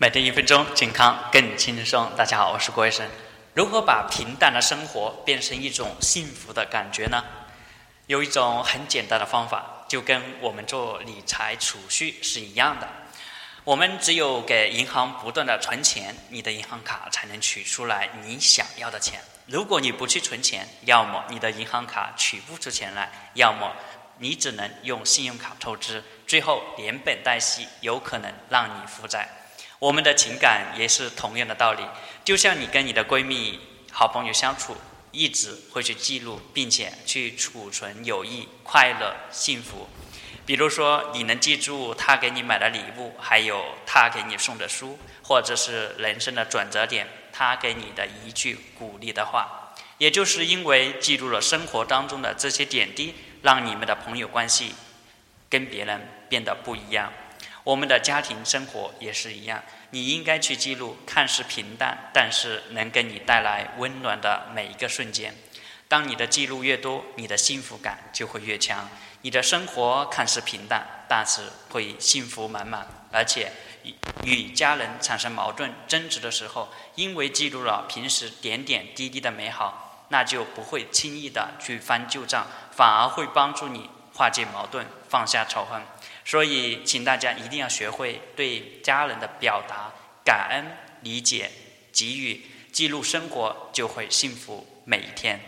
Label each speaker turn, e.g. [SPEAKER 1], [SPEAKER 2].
[SPEAKER 1] 每天一分钟，健康更轻松。大家好，我是郭医生。如何把平淡的生活变成一种幸福的感觉呢？有一种很简单的方法，就跟我们做理财储蓄是一样的。我们只有给银行不断的存钱，你的银行卡才能取出来你想要的钱。如果你不去存钱，要么你的银行卡取不出钱来，要么你只能用信用卡透支，最后连本带息，有可能让你负债。我们的情感也是同样的道理，就像你跟你的闺蜜、好朋友相处，一直会去记录，并且去储存友谊、快乐、幸福。比如说，你能记住她给你买的礼物，还有她给你送的书，或者是人生的转折点，她给你的一句鼓励的话。也就是因为记录了生活当中的这些点滴，让你们的朋友关系跟别人变得不一样。我们的家庭生活也是一样，你应该去记录看似平淡，但是能给你带来温暖的每一个瞬间。当你的记录越多，你的幸福感就会越强。你的生活看似平淡，但是会幸福满满。而且与与家人产生矛盾争执的时候，因为记录了平时点点滴滴的美好，那就不会轻易的去翻旧账，反而会帮助你化解矛盾，放下仇恨。所以，请大家一定要学会对家人的表达感恩、理解、给予、记录生活，就会幸福每一天。